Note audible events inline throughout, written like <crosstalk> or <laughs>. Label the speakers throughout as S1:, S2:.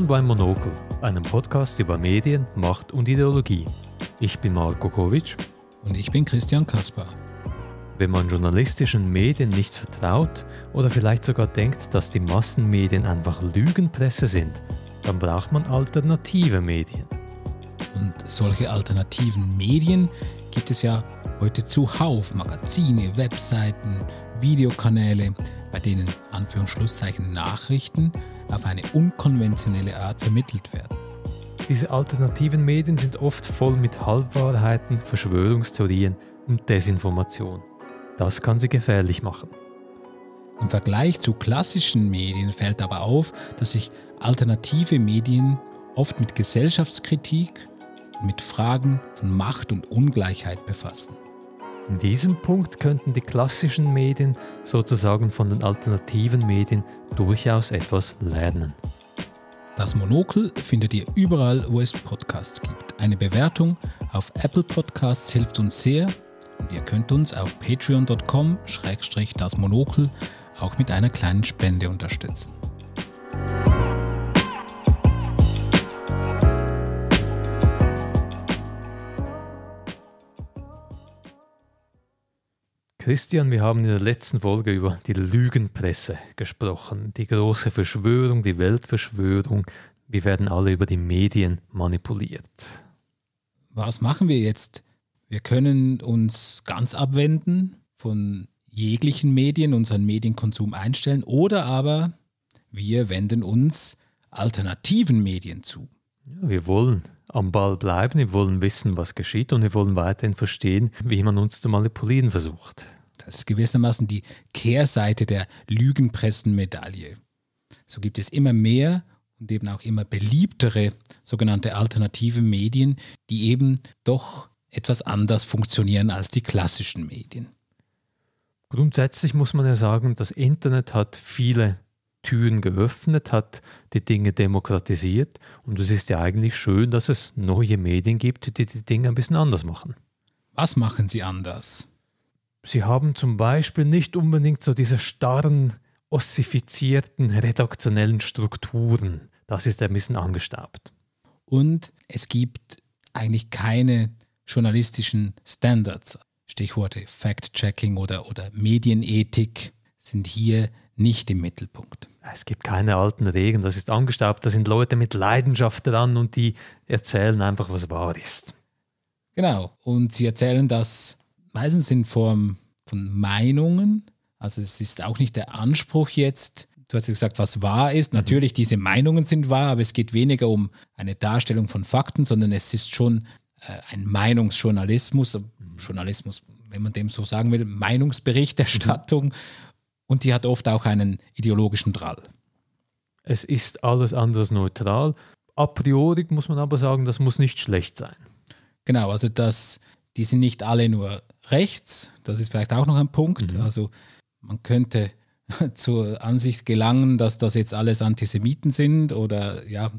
S1: Willkommen beim Monokel, einem Podcast über Medien, Macht und Ideologie. Ich bin Marko Kovic.
S2: Und ich bin Christian Kaspar.
S1: Wenn man journalistischen Medien nicht vertraut oder vielleicht sogar denkt, dass die Massenmedien einfach Lügenpresse sind, dann braucht man alternative Medien.
S2: Und solche alternativen Medien gibt es ja heute zuhauf. Magazine, Webseiten, Videokanäle, bei denen Anführungsschlusszeichen Nachrichten auf eine unkonventionelle Art vermittelt werden.
S1: Diese alternativen Medien sind oft voll mit Halbwahrheiten, Verschwörungstheorien und Desinformation. Das kann sie gefährlich machen.
S2: Im Vergleich zu klassischen Medien fällt aber auf, dass sich alternative Medien oft mit Gesellschaftskritik und mit Fragen von Macht und Ungleichheit befassen.
S1: In diesem Punkt könnten die klassischen Medien sozusagen von den alternativen Medien durchaus etwas lernen.
S2: Das Monokel findet ihr überall, wo es Podcasts gibt. Eine Bewertung auf Apple Podcasts hilft uns sehr und ihr könnt uns auf patreon.com-das Monokel auch mit einer kleinen Spende unterstützen.
S1: Christian, wir haben in der letzten Folge über die Lügenpresse gesprochen, die große Verschwörung, die Weltverschwörung. Wir werden alle über die Medien manipuliert.
S2: Was machen wir jetzt? Wir können uns ganz abwenden von jeglichen Medien, unseren Medienkonsum einstellen oder aber wir wenden uns alternativen Medien zu.
S1: Ja, wir wollen am Ball bleiben, wir wollen wissen, was geschieht und wir wollen weiterhin verstehen, wie man uns zu manipulieren versucht.
S2: Das ist gewissermaßen die Kehrseite der Lügenpressenmedaille. So gibt es immer mehr und eben auch immer beliebtere sogenannte alternative Medien, die eben doch etwas anders funktionieren als die klassischen Medien.
S1: Grundsätzlich muss man ja sagen, das Internet hat viele Türen geöffnet, hat die Dinge demokratisiert und es ist ja eigentlich schön, dass es neue Medien gibt, die die Dinge ein bisschen anders machen.
S2: Was machen sie anders?
S1: Sie haben zum Beispiel nicht unbedingt so diese starren, ossifizierten redaktionellen Strukturen. Das ist ein bisschen angestaubt.
S2: Und es gibt eigentlich keine journalistischen Standards. Stichworte Fact-Checking oder, oder Medienethik sind hier nicht im Mittelpunkt.
S1: Es gibt keine alten Regeln, das ist angestaubt, da sind Leute mit Leidenschaft dran und die erzählen einfach, was wahr ist.
S2: Genau, und sie erzählen das meistens in Form von Meinungen. Also es ist auch nicht der Anspruch jetzt, du hast gesagt, was wahr ist. Mhm. Natürlich, diese Meinungen sind wahr, aber es geht weniger um eine Darstellung von Fakten, sondern es ist schon äh, ein Meinungsjournalismus, mhm. Journalismus, wenn man dem so sagen will, Meinungsberichterstattung. Mhm. Und die hat oft auch einen ideologischen Drall.
S1: Es ist alles anders neutral. A priori muss man aber sagen, das muss nicht schlecht sein.
S2: Genau, also das, die sind nicht alle nur rechts, das ist vielleicht auch noch ein Punkt. Mhm. Also man könnte <laughs> zur Ansicht gelangen, dass das jetzt alles Antisemiten sind oder ja,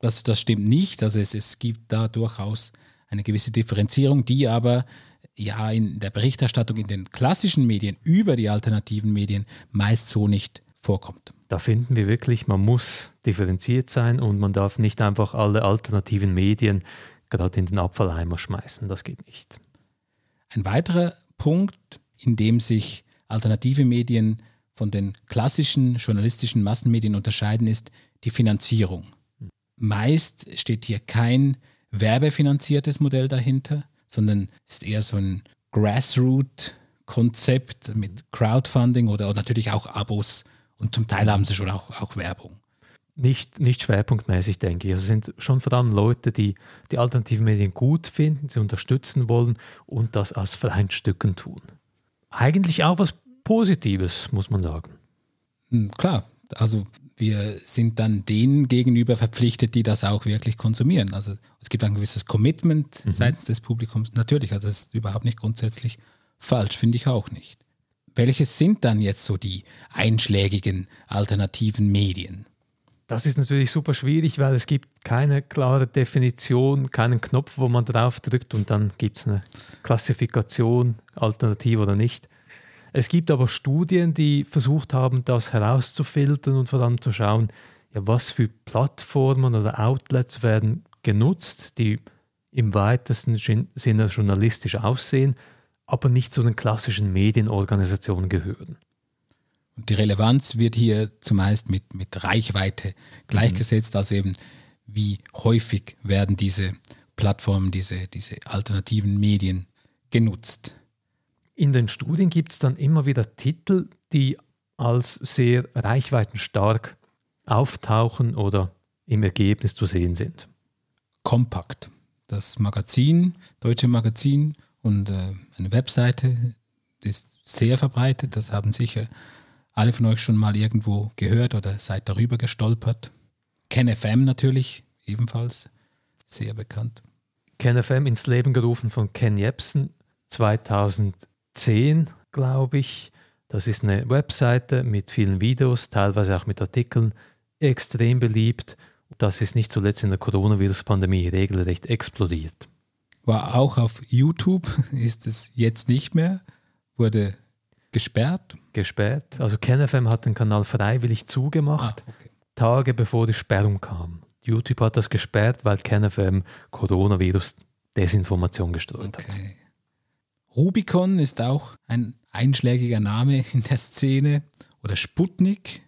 S2: das, das stimmt nicht. Also es, es gibt da durchaus eine gewisse Differenzierung, die aber ja in der Berichterstattung in den klassischen Medien über die alternativen Medien meist so nicht vorkommt.
S1: Da finden wir wirklich, man muss differenziert sein und man darf nicht einfach alle alternativen Medien gerade in den Abfalleimer schmeißen. Das geht nicht.
S2: Ein weiterer Punkt, in dem sich alternative Medien von den klassischen journalistischen Massenmedien unterscheiden, ist die Finanzierung. Meist steht hier kein werbefinanziertes Modell dahinter, sondern ist eher so ein Grassroot-Konzept mit Crowdfunding oder natürlich auch Abos und zum Teil haben sie schon auch, auch Werbung.
S1: Nicht, nicht schwerpunktmäßig, denke ich. Also es sind schon vor allem Leute, die die alternativen Medien gut finden, sie unterstützen wollen und das aus freien Stücken tun. Eigentlich auch was Positives, muss man sagen.
S2: Hm, klar, also wir sind dann denen gegenüber verpflichtet, die das auch wirklich konsumieren. Also es gibt ein gewisses Commitment mhm. seitens des Publikums. Natürlich, also es ist überhaupt nicht grundsätzlich falsch, finde ich auch nicht. Welches sind dann jetzt so die einschlägigen alternativen Medien?
S1: Das ist natürlich super schwierig, weil es gibt keine klare Definition, keinen Knopf, wo man drauf drückt und dann gibt es eine Klassifikation, alternativ oder nicht. Es gibt aber Studien, die versucht haben, das herauszufiltern und vor allem zu schauen, ja, was für Plattformen oder Outlets werden genutzt, die im weitesten Sinne journalistisch aussehen, aber nicht zu den klassischen Medienorganisationen gehören.
S2: Und die Relevanz wird hier zumeist mit, mit Reichweite gleichgesetzt, mhm. also eben wie häufig werden diese Plattformen, diese, diese alternativen Medien genutzt.
S1: In den Studien gibt es dann immer wieder Titel, die als sehr reichweitenstark auftauchen oder im Ergebnis zu sehen sind.
S2: Kompakt, das Magazin, deutsche Magazin und äh, eine Webseite ist sehr verbreitet. Das haben sicher alle von euch schon mal irgendwo gehört oder seid darüber gestolpert. KenFM natürlich, ebenfalls sehr bekannt.
S1: KenFM ins Leben gerufen von Ken Jebsen 2010, glaube ich. Das ist eine Webseite mit vielen Videos, teilweise auch mit Artikeln, extrem beliebt. Das ist nicht zuletzt in der Coronavirus-Pandemie regelrecht explodiert.
S2: War auch auf YouTube, <laughs> ist es jetzt nicht mehr, wurde Gesperrt?
S1: Gesperrt. Also KenFM hat den Kanal freiwillig zugemacht, ah, okay. Tage bevor die Sperrung kam. YouTube hat das gesperrt, weil KenFM Coronavirus Desinformation gestreut okay. hat.
S2: Rubicon ist auch ein einschlägiger Name in der Szene. Oder Sputnik.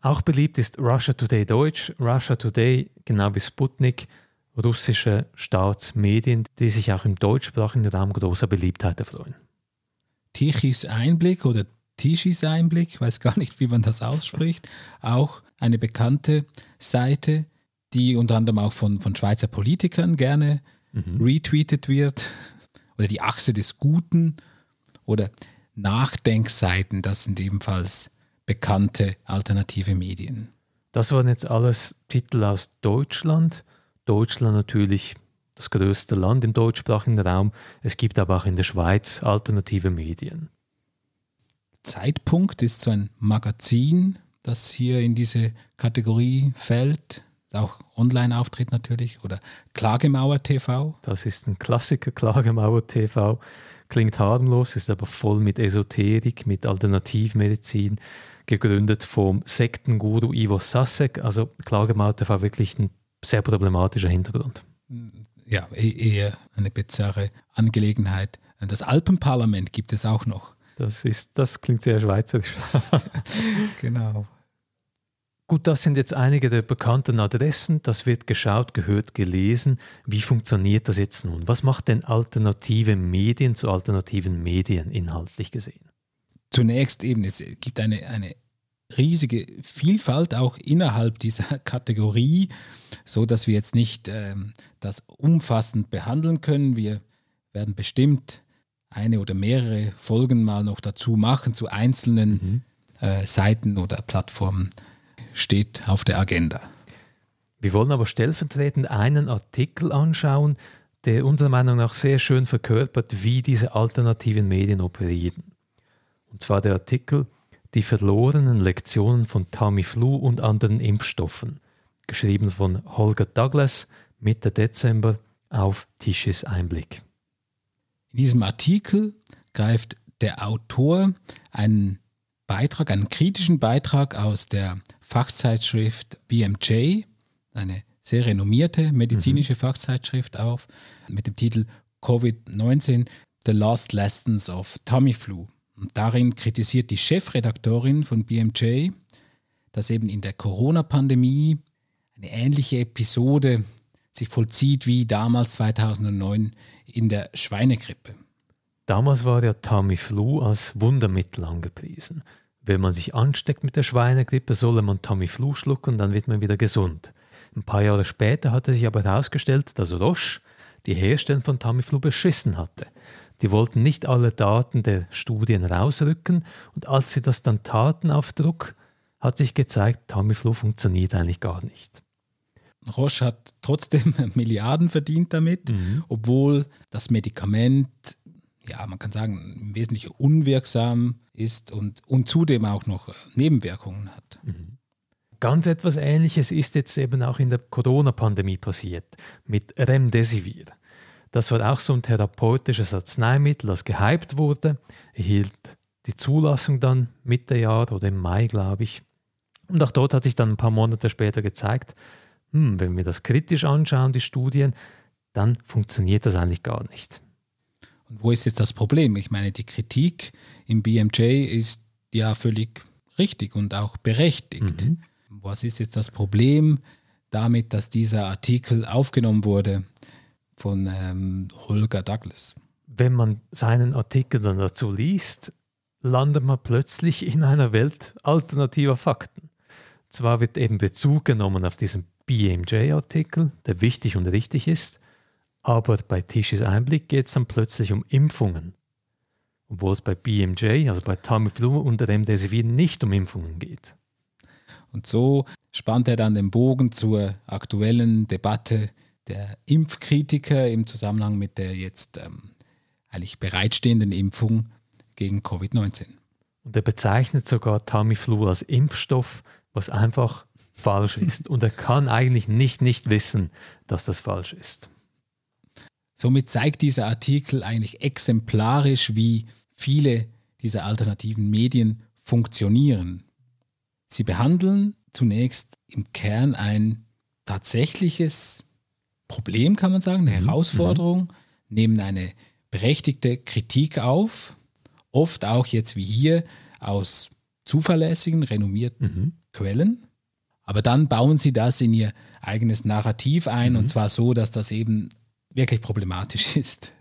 S1: Auch beliebt ist Russia Today Deutsch. Russia Today, genau wie Sputnik, russische Staatsmedien, die sich auch im deutschsprachigen Raum großer Beliebtheit erfreuen.
S2: Tichys Einblick oder Tischis Einblick, weiß gar nicht, wie man das ausspricht, auch eine bekannte Seite, die unter anderem auch von, von Schweizer Politikern gerne mhm. retweetet wird. Oder die Achse des Guten oder Nachdenkseiten, das sind ebenfalls bekannte alternative Medien.
S1: Das waren jetzt alles Titel aus Deutschland. Deutschland natürlich das größte Land im deutschsprachigen Raum. Es gibt aber auch in der Schweiz alternative Medien.
S2: Zeitpunkt ist so ein Magazin, das hier in diese Kategorie fällt. Auch Online-Auftritt natürlich oder Klagemauer TV.
S1: Das ist ein Klassiker, Klagemauer TV. Klingt harmlos, ist aber voll mit Esoterik, mit Alternativmedizin. Gegründet vom Sektenguru Ivo Sasek. Also Klagemauer TV wirklich ein sehr problematischer Hintergrund
S2: ja, e-, eher eine bizarre Angelegenheit. Das Alpenparlament gibt es auch noch.
S1: Das, ist, das klingt sehr schweizerisch. <laughs>
S2: genau.
S1: Gut, das sind jetzt einige der bekannten Adressen. Das wird geschaut, gehört, gelesen. Wie funktioniert das jetzt nun? Was macht denn alternative Medien zu alternativen Medien inhaltlich gesehen?
S2: Zunächst eben, es gibt eine, eine riesige Vielfalt auch innerhalb dieser <laughs> Kategorie, so dass wir jetzt nicht ähm, das umfassend behandeln können. Wir werden bestimmt eine oder mehrere Folgen mal noch dazu machen zu einzelnen mhm. äh, Seiten oder Plattformen steht auf der Agenda.
S1: Wir wollen aber stellvertretend einen Artikel anschauen, der unserer Meinung nach sehr schön verkörpert, wie diese alternativen Medien operieren. Und zwar der Artikel die verlorenen Lektionen von Tamiflu und anderen Impfstoffen, geschrieben von Holger Douglas Mitte Dezember auf Tischis Einblick.
S2: In diesem Artikel greift der Autor einen Beitrag, einen kritischen Beitrag aus der Fachzeitschrift BMJ, eine sehr renommierte medizinische mhm. Fachzeitschrift auf, mit dem Titel Covid-19, The Lost Lessons of Tamiflu. Und darin kritisiert die Chefredaktorin von BMJ, dass eben in der Corona-Pandemie eine ähnliche Episode sich vollzieht wie damals 2009 in der Schweinegrippe.
S1: Damals war der Tamiflu als Wundermittel angepriesen. Wenn man sich ansteckt mit der Schweinegrippe, solle man Tamiflu schlucken, dann wird man wieder gesund. Ein paar Jahre später hatte sich aber herausgestellt, dass Roche die Herstellung von Tamiflu beschissen hatte. Die wollten nicht alle Daten der Studien rausrücken und als sie das dann taten auf Druck, hat sich gezeigt, Tamiflu funktioniert eigentlich gar nicht.
S2: Roche hat trotzdem <laughs> Milliarden verdient damit, mhm. obwohl das Medikament, ja, man kann sagen, im Wesentlichen unwirksam ist und, und zudem auch noch Nebenwirkungen hat. Mhm.
S1: Ganz etwas Ähnliches ist jetzt eben auch in der Corona-Pandemie passiert mit Remdesivir. Das war auch so ein therapeutisches Arzneimittel, das gehypt wurde, erhielt die Zulassung dann Mitte Jahr oder im Mai, glaube ich. Und auch dort hat sich dann ein paar Monate später gezeigt, hm, wenn wir das kritisch anschauen, die Studien, dann funktioniert das eigentlich gar nicht.
S2: Und wo ist jetzt das Problem? Ich meine, die Kritik im BMJ ist ja völlig richtig und auch berechtigt. Mhm. Was ist jetzt das Problem damit, dass dieser Artikel aufgenommen wurde von ähm, Holger Douglas?
S1: Wenn man seinen Artikel dann dazu liest, landet man plötzlich in einer Welt alternativer Fakten. Zwar wird eben Bezug genommen auf diesen BMJ-Artikel, der wichtig und richtig ist, aber bei Tischis Einblick geht es dann plötzlich um Impfungen. Obwohl es bei BMJ, also bei Tamiflu und Remdesivir nicht um Impfungen geht.
S2: Und so spannt er dann den Bogen zur aktuellen Debatte der Impfkritiker im Zusammenhang mit der jetzt ähm, eigentlich bereitstehenden Impfung gegen Covid-19.
S1: Und er bezeichnet sogar Tamiflu als Impfstoff, was einfach falsch ist. Und er kann eigentlich nicht nicht wissen, dass das falsch ist.
S2: Somit zeigt dieser Artikel eigentlich exemplarisch, wie viele dieser alternativen Medien funktionieren. Sie behandeln zunächst im Kern ein tatsächliches Problem, kann man sagen, eine mhm. Herausforderung, nehmen eine berechtigte Kritik auf, oft auch jetzt wie hier aus zuverlässigen, renommierten mhm. Quellen. Aber dann bauen sie das in ihr eigenes Narrativ ein mhm. und zwar so, dass das eben wirklich problematisch <laughs> ist.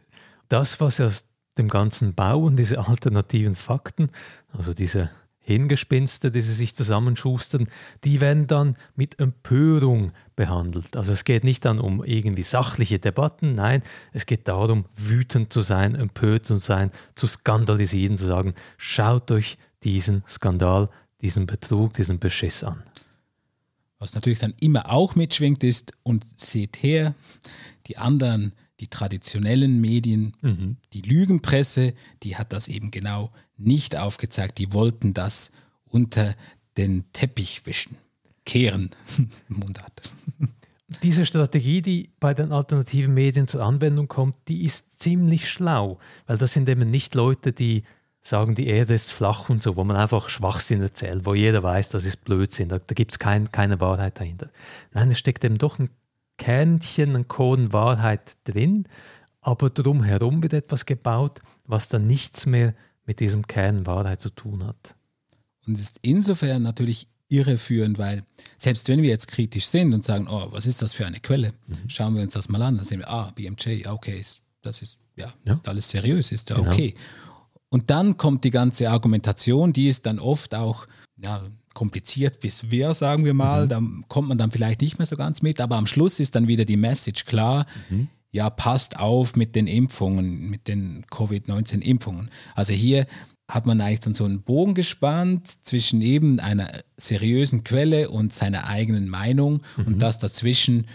S1: Das, was aus dem ganzen Bau und diese alternativen Fakten, also diese Hingespinste, die sie sich zusammenschustern, die werden dann mit Empörung behandelt. Also es geht nicht dann um irgendwie sachliche Debatten, nein, es geht darum, wütend zu sein, empört zu sein, zu skandalisieren, zu sagen, schaut euch diesen Skandal, diesen Betrug, diesen Beschiss an.
S2: Was natürlich dann immer auch mitschwingt ist, und seht her, die anderen, die traditionellen Medien, mhm. die Lügenpresse, die hat das eben genau nicht aufgezeigt. Die wollten das unter den Teppich wischen, kehren, <laughs> Mundart.
S1: Diese Strategie, die bei den alternativen Medien zur Anwendung kommt, die ist ziemlich schlau, weil das sind eben nicht Leute, die sagen, die Erde ist flach und so, wo man einfach Schwachsinn erzählt, wo jeder weiß, das ist Blödsinn, da, da gibt es kein, keine Wahrheit dahinter. Nein, es steckt eben doch ein Kernchen, ein Korn Wahrheit drin, aber drumherum wird etwas gebaut, was dann nichts mehr mit diesem Kern Wahrheit zu tun hat.
S2: Und es ist insofern natürlich irreführend, weil selbst wenn wir jetzt kritisch sind und sagen, oh, was ist das für eine Quelle, mhm. schauen wir uns das mal an, dann sehen wir, ah, BMJ, okay, das ist ja, ja. Ist alles seriös, ist ja genau. okay. Und dann kommt die ganze Argumentation, die ist dann oft auch ja, kompliziert bis schwer, sagen wir mal. Mhm. Da kommt man dann vielleicht nicht mehr so ganz mit, aber am Schluss ist dann wieder die Message klar. Mhm. Ja, passt auf mit den Impfungen, mit den Covid-19-Impfungen. Also hier hat man eigentlich dann so einen Bogen gespannt zwischen eben einer seriösen Quelle und seiner eigenen Meinung mhm. und das dazwischen,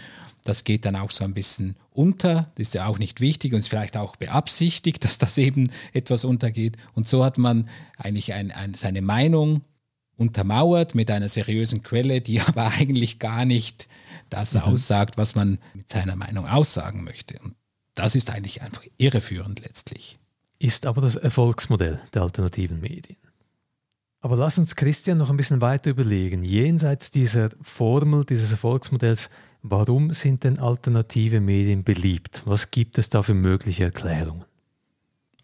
S2: das geht dann auch so ein bisschen unter, das ist ja auch nicht wichtig und ist vielleicht auch beabsichtigt, <laughs> dass das eben etwas untergeht. Und so hat man eigentlich ein, ein, seine Meinung untermauert mit einer seriösen Quelle, die <laughs> aber eigentlich gar nicht das mhm. aussagt, was man mit seiner Meinung aussagen möchte. Und das ist eigentlich einfach irreführend letztlich.
S1: Ist aber das Erfolgsmodell der alternativen Medien. Aber lass uns Christian noch ein bisschen weiter überlegen. Jenseits dieser Formel, dieses Erfolgsmodells, warum sind denn alternative Medien beliebt? Was gibt es da für mögliche Erklärungen?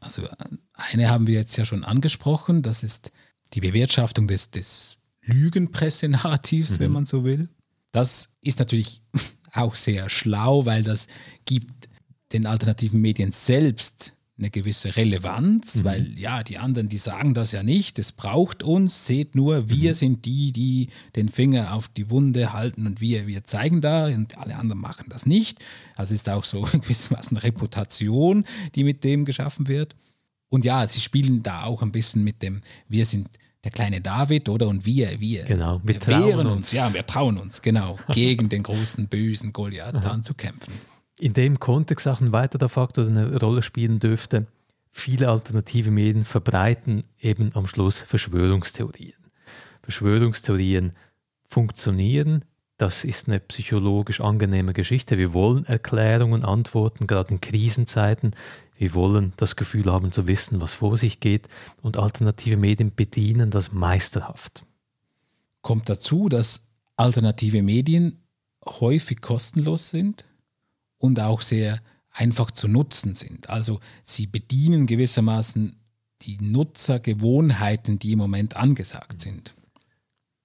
S2: Also eine haben wir jetzt ja schon angesprochen, das ist die Bewirtschaftung des, des Lügenpressenarrativs, mhm. wenn man so will. Das ist natürlich <laughs> auch sehr schlau, weil das gibt den alternativen Medien selbst eine gewisse Relevanz, mhm. weil ja, die anderen, die sagen das ja nicht, es braucht uns, seht nur, wir mhm. sind die, die den Finger auf die Wunde halten und wir, wir zeigen da und alle anderen machen das nicht. Also ist auch so <laughs> gewissermaßen Reputation, die mit dem geschaffen wird. Und ja, sie spielen da auch ein bisschen mit dem, wir sind der kleine David, oder? Und wir, wir,
S1: genau,
S2: wir, wir wehren uns. uns. Ja, wir trauen uns, genau, gegen den großen, bösen Goliath anzukämpfen.
S1: In dem Kontext auch ein weiterer Faktor, der eine Rolle spielen dürfte, viele alternative Medien verbreiten eben am Schluss Verschwörungstheorien. Verschwörungstheorien funktionieren, das ist eine psychologisch angenehme Geschichte. Wir wollen Erklärungen, Antworten, gerade in Krisenzeiten. Wir wollen das Gefühl haben zu wissen, was vor sich geht und alternative Medien bedienen das meisterhaft.
S2: kommt dazu, dass alternative Medien häufig kostenlos sind und auch sehr einfach zu nutzen sind. Also sie bedienen gewissermaßen die Nutzergewohnheiten, die im Moment angesagt sind.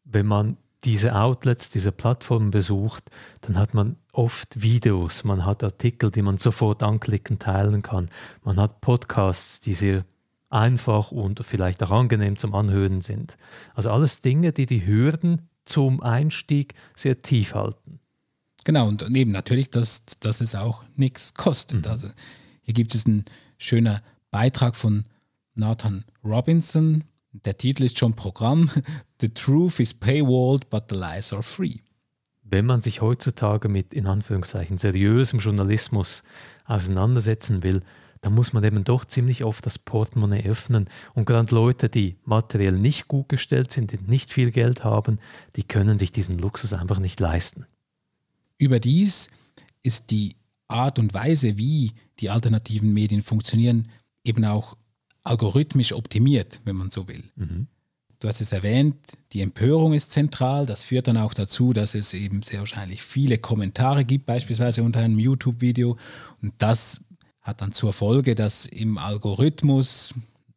S1: Wenn man diese Outlets, diese Plattformen besucht, dann hat man oft Videos, man hat Artikel, die man sofort anklicken, teilen kann. Man hat Podcasts, die sehr einfach und vielleicht auch angenehm zum Anhören sind. Also alles Dinge, die die Hürden zum Einstieg sehr tief halten.
S2: Genau, und eben natürlich, dass, dass es auch nichts kostet. Mhm. Also hier gibt es einen schönen Beitrag von Nathan Robinson. Der Titel ist schon Programm. The truth is paywalled, but the lies are free.
S1: Wenn man sich heutzutage mit in Anführungszeichen seriösem Journalismus auseinandersetzen will, dann muss man eben doch ziemlich oft das Portemonnaie öffnen. Und gerade Leute, die materiell nicht gut gestellt sind, die nicht viel Geld haben, die können sich diesen Luxus einfach nicht leisten.
S2: Überdies ist die Art und Weise, wie die alternativen Medien funktionieren, eben auch algorithmisch optimiert, wenn man so will. Mhm. Du hast es erwähnt, die Empörung ist zentral. Das führt dann auch dazu, dass es eben sehr wahrscheinlich viele Kommentare gibt, beispielsweise unter einem YouTube-Video. Und das hat dann zur Folge, dass im Algorithmus,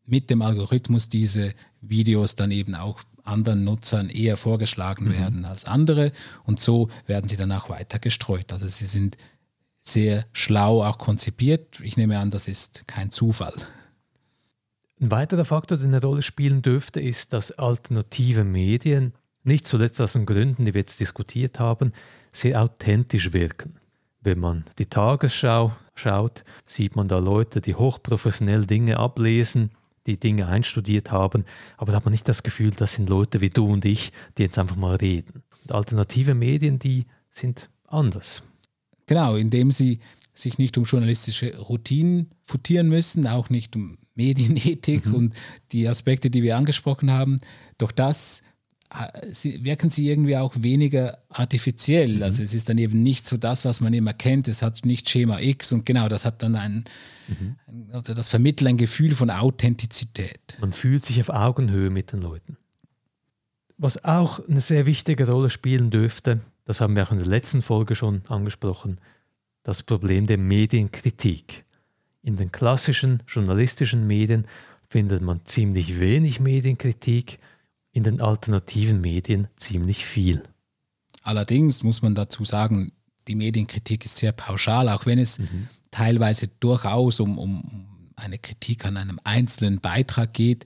S2: mit dem Algorithmus diese Videos dann eben auch anderen Nutzern eher vorgeschlagen mhm. werden als andere und so werden sie dann auch weiter gestreut. Also sie sind sehr schlau auch konzipiert. Ich nehme an, das ist kein Zufall.
S1: Ein weiterer Faktor, der eine Rolle spielen dürfte, ist, dass alternative Medien, nicht zuletzt aus den Gründen, die wir jetzt diskutiert haben, sehr authentisch wirken. Wenn man die Tagesschau schaut, sieht man da Leute, die hochprofessionell Dinge ablesen, die Dinge einstudiert haben, aber da hat man nicht das Gefühl, das sind Leute wie du und ich, die jetzt einfach mal reden. Und alternative Medien, die sind anders.
S2: Genau, indem sie sich nicht um journalistische Routinen futieren müssen, auch nicht um Medienethik mhm. und die Aspekte, die wir angesprochen haben. Doch das wirken sie irgendwie auch weniger artifiziell. Mhm. Also es ist dann eben nicht so das, was man immer kennt. Es hat nicht Schema X und genau, das hat dann ein, mhm. ein also das vermittelt ein Gefühl von Authentizität.
S1: Man fühlt sich auf Augenhöhe mit den Leuten. Was auch eine sehr wichtige Rolle spielen dürfte, das haben wir auch in der letzten Folge schon angesprochen, das Problem der Medienkritik. In den klassischen journalistischen Medien findet man ziemlich wenig Medienkritik in den alternativen Medien ziemlich viel.
S2: Allerdings muss man dazu sagen, die Medienkritik ist sehr pauschal, auch wenn es mhm. teilweise durchaus um, um eine Kritik an einem einzelnen Beitrag geht,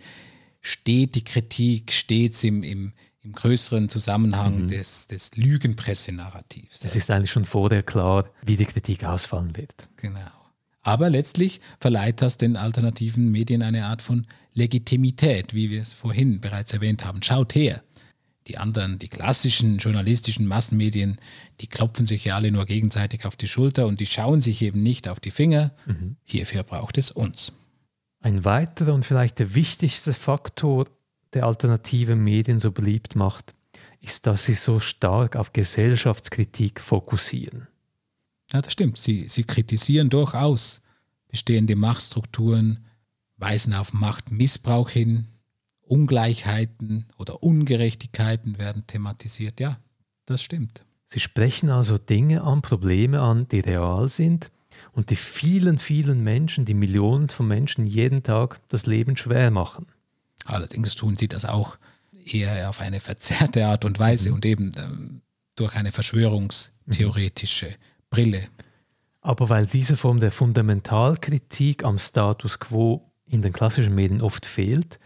S2: steht die Kritik stets im, im, im größeren Zusammenhang mhm. des, des Lügenpresse-Narrativs.
S1: Es ist eigentlich schon vorher klar, wie die Kritik ausfallen wird.
S2: Genau. Aber letztlich verleiht das den alternativen Medien eine Art von Legitimität, wie wir es vorhin bereits erwähnt haben. Schaut her. Die anderen, die klassischen journalistischen Massenmedien, die klopfen sich ja alle nur gegenseitig auf die Schulter und die schauen sich eben nicht auf die Finger. Mhm. Hierfür braucht es uns.
S1: Ein weiterer und vielleicht der wichtigste Faktor, der alternative Medien so beliebt macht, ist, dass sie so stark auf Gesellschaftskritik fokussieren.
S2: Ja, das stimmt. Sie, sie kritisieren durchaus bestehende Machtstrukturen, weisen auf Machtmissbrauch hin, Ungleichheiten oder Ungerechtigkeiten werden thematisiert. Ja, das stimmt.
S1: Sie sprechen also Dinge an, Probleme an, die real sind und die vielen, vielen Menschen, die Millionen von Menschen jeden Tag das Leben schwer machen.
S2: Allerdings tun sie das auch eher auf eine verzerrte Art und Weise mhm. und eben ähm, durch eine verschwörungstheoretische mhm. Brille.
S1: Aber weil diese Form der Fundamentalkritik am Status quo in den klassischen Medien oft fehlt,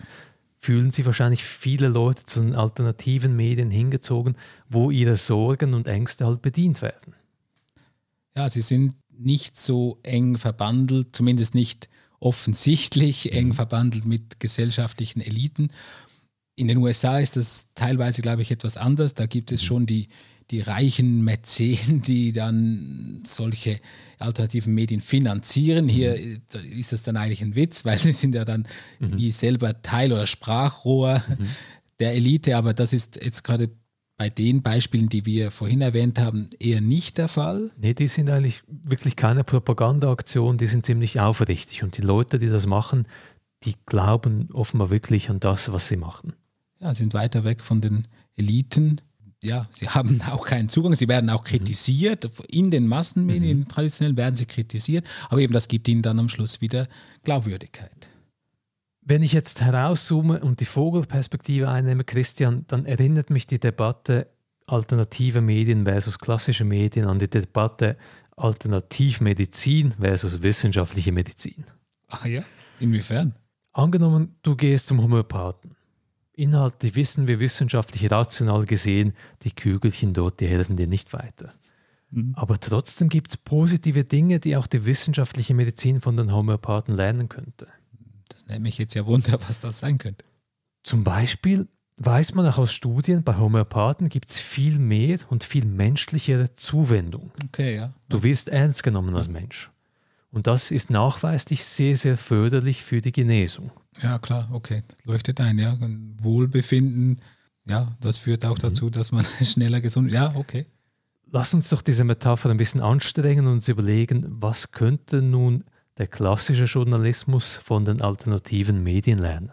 S1: fühlen sich wahrscheinlich viele Leute zu den alternativen Medien hingezogen, wo ihre Sorgen und Ängste halt bedient werden.
S2: Ja, sie sind nicht so eng verbandelt, zumindest nicht offensichtlich eng mhm. verbandelt mit gesellschaftlichen Eliten. In den USA ist das teilweise, glaube ich, etwas anders. Da gibt es mhm. schon die, die reichen Mäzen, die dann solche alternativen Medien finanzieren. Hier mhm. ist das dann eigentlich ein Witz, weil sie sind ja dann mhm. wie selber Teil oder Sprachrohr mhm. der Elite, aber das ist jetzt gerade bei den Beispielen, die wir vorhin erwähnt haben, eher nicht der Fall.
S1: Nee, die sind eigentlich wirklich keine Propagandaaktion, die sind ziemlich aufrichtig und die Leute, die das machen, die glauben offenbar wirklich an das, was sie machen.
S2: ja, sind weiter weg von den Eliten. Ja, sie haben <laughs> auch keinen Zugang. Sie werden auch kritisiert. In den Massenmedien, mhm. traditionell werden sie kritisiert. Aber eben das gibt ihnen dann am Schluss wieder Glaubwürdigkeit.
S1: Wenn ich jetzt herauszoome und die Vogelperspektive einnehme, Christian, dann erinnert mich die Debatte alternative Medien versus klassische Medien an die Debatte Alternativmedizin versus wissenschaftliche Medizin.
S2: Ah ja? Inwiefern?
S1: Angenommen, du gehst zum Homöopathen. Inhaltlich wissen wir wissenschaftlich rational gesehen, die Kügelchen dort, die helfen dir nicht weiter. Mhm. Aber trotzdem gibt es positive Dinge, die auch die wissenschaftliche Medizin von den Homöopathen lernen könnte.
S2: Das nennt mich jetzt ja Wunder, was das sein könnte.
S1: Zum Beispiel weiß man auch aus Studien, bei Homöopathen gibt es viel mehr und viel menschlichere Zuwendung.
S2: Okay, ja.
S1: Du wirst ernst genommen als Mensch. Und das ist nachweislich sehr, sehr förderlich für die Genesung.
S2: Ja, klar, okay. Leuchtet ein, ja. Wohlbefinden, ja, das führt auch mhm. dazu, dass man <laughs> schneller gesund ist. Ja, okay.
S1: Lass uns doch diese Metapher ein bisschen anstrengen und uns überlegen, was könnte nun der klassische Journalismus von den alternativen Medien lernen?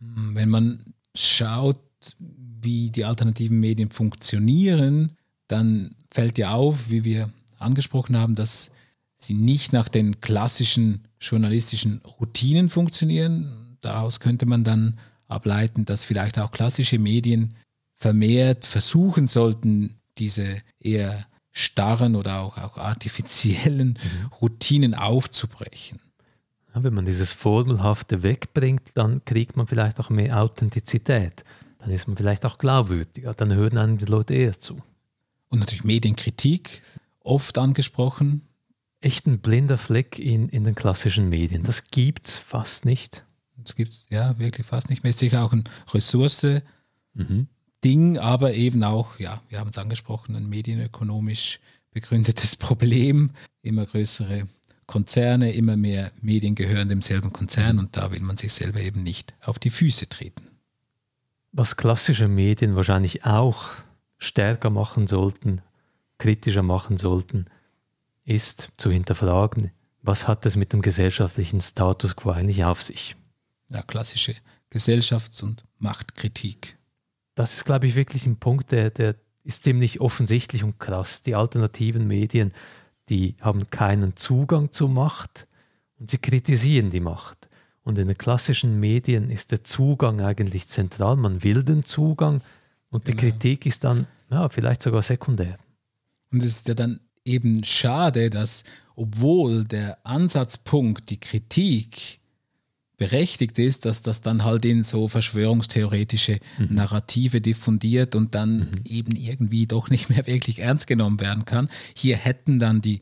S2: Hm, wenn man schaut, wie die alternativen Medien funktionieren, dann fällt ja auf, wie wir angesprochen haben, dass sie nicht nach den klassischen journalistischen Routinen funktionieren. Daraus könnte man dann ableiten, dass vielleicht auch klassische Medien vermehrt versuchen sollten, diese eher starren oder auch, auch artifiziellen mhm. Routinen aufzubrechen.
S1: Wenn man dieses Formelhafte wegbringt, dann kriegt man vielleicht auch mehr Authentizität. Dann ist man vielleicht auch glaubwürdiger. Dann hören einem die Leute eher zu.
S2: Und natürlich Medienkritik, oft angesprochen.
S1: Echt ein blinder Fleck in, in den klassischen Medien. Das gibt es fast nicht.
S2: Das gibt es ja wirklich fast nicht mehr. Ist sicher auch ein Ressource. Mhm. Aber eben auch, ja, wir haben es angesprochen, ein medienökonomisch begründetes <laughs> Problem, immer größere Konzerne, immer mehr Medien gehören demselben Konzern und da will man sich selber eben nicht auf die Füße treten.
S1: Was klassische Medien wahrscheinlich auch stärker machen sollten, kritischer machen sollten, ist zu hinterfragen, was hat es mit dem gesellschaftlichen Status quo eigentlich auf sich?
S2: Ja, klassische Gesellschafts- und Machtkritik.
S1: Das ist, glaube ich, wirklich ein Punkt, der, der ist ziemlich offensichtlich und krass. Die alternativen Medien die haben keinen Zugang zur Macht und sie kritisieren die Macht. Und in den klassischen Medien ist der Zugang eigentlich zentral. Man will den Zugang und die genau. Kritik ist dann ja, vielleicht sogar sekundär.
S2: Und es ist ja dann eben schade, dass obwohl der Ansatzpunkt, die Kritik berechtigt ist, dass das dann halt in so verschwörungstheoretische mhm. Narrative diffundiert und dann mhm. eben irgendwie doch nicht mehr <laughs> wirklich ernst genommen werden kann. Hier hätten dann die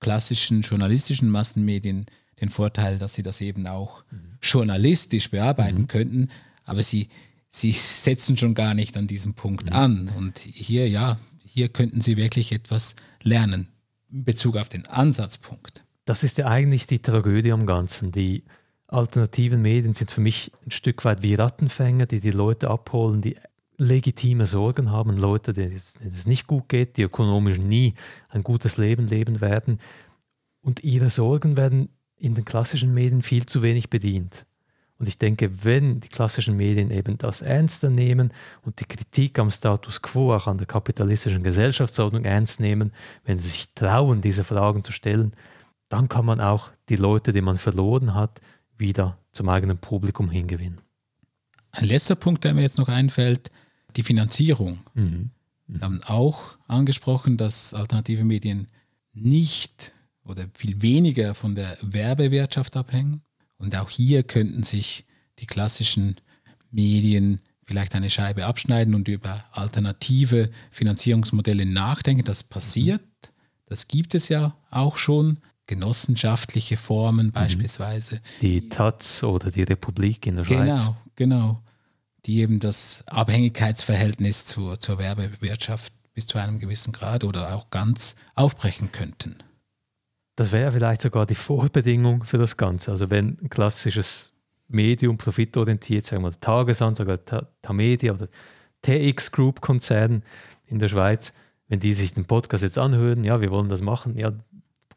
S2: klassischen journalistischen Massenmedien den Vorteil, dass sie das eben auch mhm. journalistisch bearbeiten mhm. könnten, aber sie, sie setzen schon gar nicht an diesem Punkt an. Und hier, ja, hier könnten sie wirklich etwas lernen in Bezug auf den Ansatzpunkt.
S1: Das ist ja eigentlich die Tragödie am Ganzen. Die alternativen Medien sind für mich ein Stück weit wie Rattenfänger, die die Leute abholen, die legitime Sorgen haben, Leute, denen es nicht gut geht, die ökonomisch nie ein gutes Leben leben werden. Und ihre Sorgen werden in den klassischen Medien viel zu wenig bedient. Und ich denke, wenn die klassischen Medien eben das ernster nehmen und die Kritik am Status quo, auch an der kapitalistischen Gesellschaftsordnung ernst nehmen, wenn sie sich trauen, diese Fragen zu stellen, dann kann man auch die Leute, die man verloren hat, wieder zum eigenen Publikum hingewinnen.
S2: Ein letzter Punkt, der mir jetzt noch einfällt, die Finanzierung. Mhm. Wir haben auch angesprochen, dass alternative Medien nicht oder viel weniger von der Werbewirtschaft abhängen. Und auch hier könnten sich die klassischen Medien vielleicht eine Scheibe abschneiden und über alternative Finanzierungsmodelle nachdenken. Das passiert, das gibt es ja auch schon genossenschaftliche Formen mhm. beispielsweise.
S1: Die Taz oder die Republik in der
S2: genau,
S1: Schweiz.
S2: Genau, genau. Die eben das Abhängigkeitsverhältnis zur, zur Werbewirtschaft bis zu einem gewissen Grad oder auch ganz aufbrechen könnten.
S1: Das wäre vielleicht sogar die Vorbedingung für das Ganze. Also wenn ein klassisches Medium profitorientiert, sagen wir mal Tagesanzeiger, Tamedia oder TX Group Konzern in der Schweiz, wenn die sich den Podcast jetzt anhören, ja, wir wollen das machen, ja,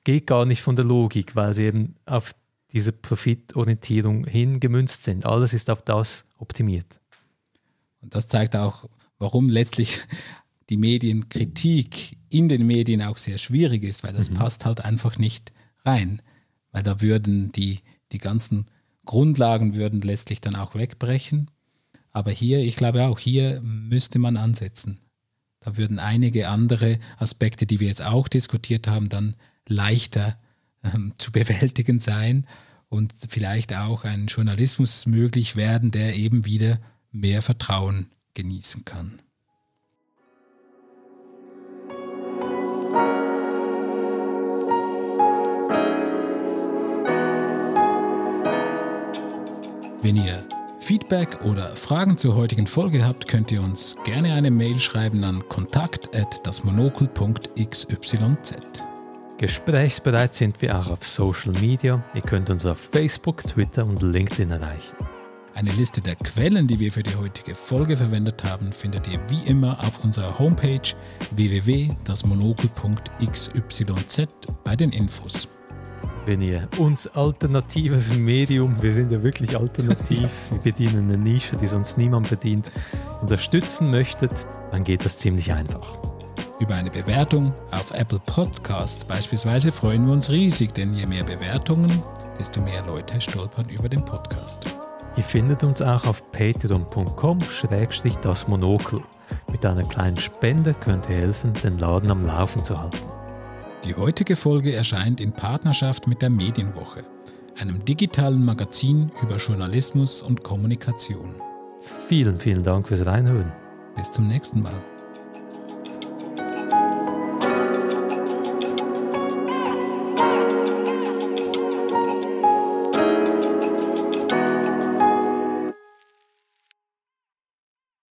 S1: geht gar nicht von der Logik, weil sie eben auf diese Profitorientierung hingemünzt sind. Alles ist auf das optimiert.
S2: Und das zeigt auch, warum letztlich die Medienkritik in den Medien auch sehr schwierig ist, weil das mhm. passt halt einfach nicht rein. Weil da würden die, die ganzen Grundlagen würden letztlich dann auch wegbrechen. Aber hier, ich glaube auch, hier müsste man ansetzen. Da würden einige andere Aspekte, die wir jetzt auch diskutiert haben, dann leichter ähm, zu bewältigen sein und vielleicht auch ein Journalismus möglich werden, der eben wieder mehr Vertrauen genießen kann. Wenn ihr Feedback oder Fragen zur heutigen Folge habt, könnt ihr uns gerne eine Mail schreiben an kontakt@dasmonokel.xyz.
S1: Gesprächsbereit sind wir auch auf Social Media. Ihr könnt uns auf Facebook, Twitter und LinkedIn erreichen.
S2: Eine Liste der Quellen, die wir für die heutige Folge verwendet haben, findet ihr wie immer auf unserer Homepage www.dasmonokel.xyz bei den Infos
S1: wenn ihr uns alternatives Medium, wir sind ja wirklich alternativ, <laughs> wir bedienen eine Nische, die sonst niemand bedient, unterstützen möchtet, dann geht das ziemlich einfach.
S2: Über eine Bewertung auf Apple Podcasts beispielsweise freuen wir uns riesig, denn je mehr Bewertungen, desto mehr Leute stolpern über den Podcast.
S1: Ihr findet uns auch auf patreon.com-das Monokel. Mit einer kleinen Spende könnt ihr helfen, den Laden am Laufen zu halten.
S2: Die heutige Folge erscheint in Partnerschaft mit der Medienwoche, einem digitalen Magazin über Journalismus und Kommunikation.
S1: Vielen, vielen Dank fürs Reinhören.
S2: Bis zum nächsten Mal.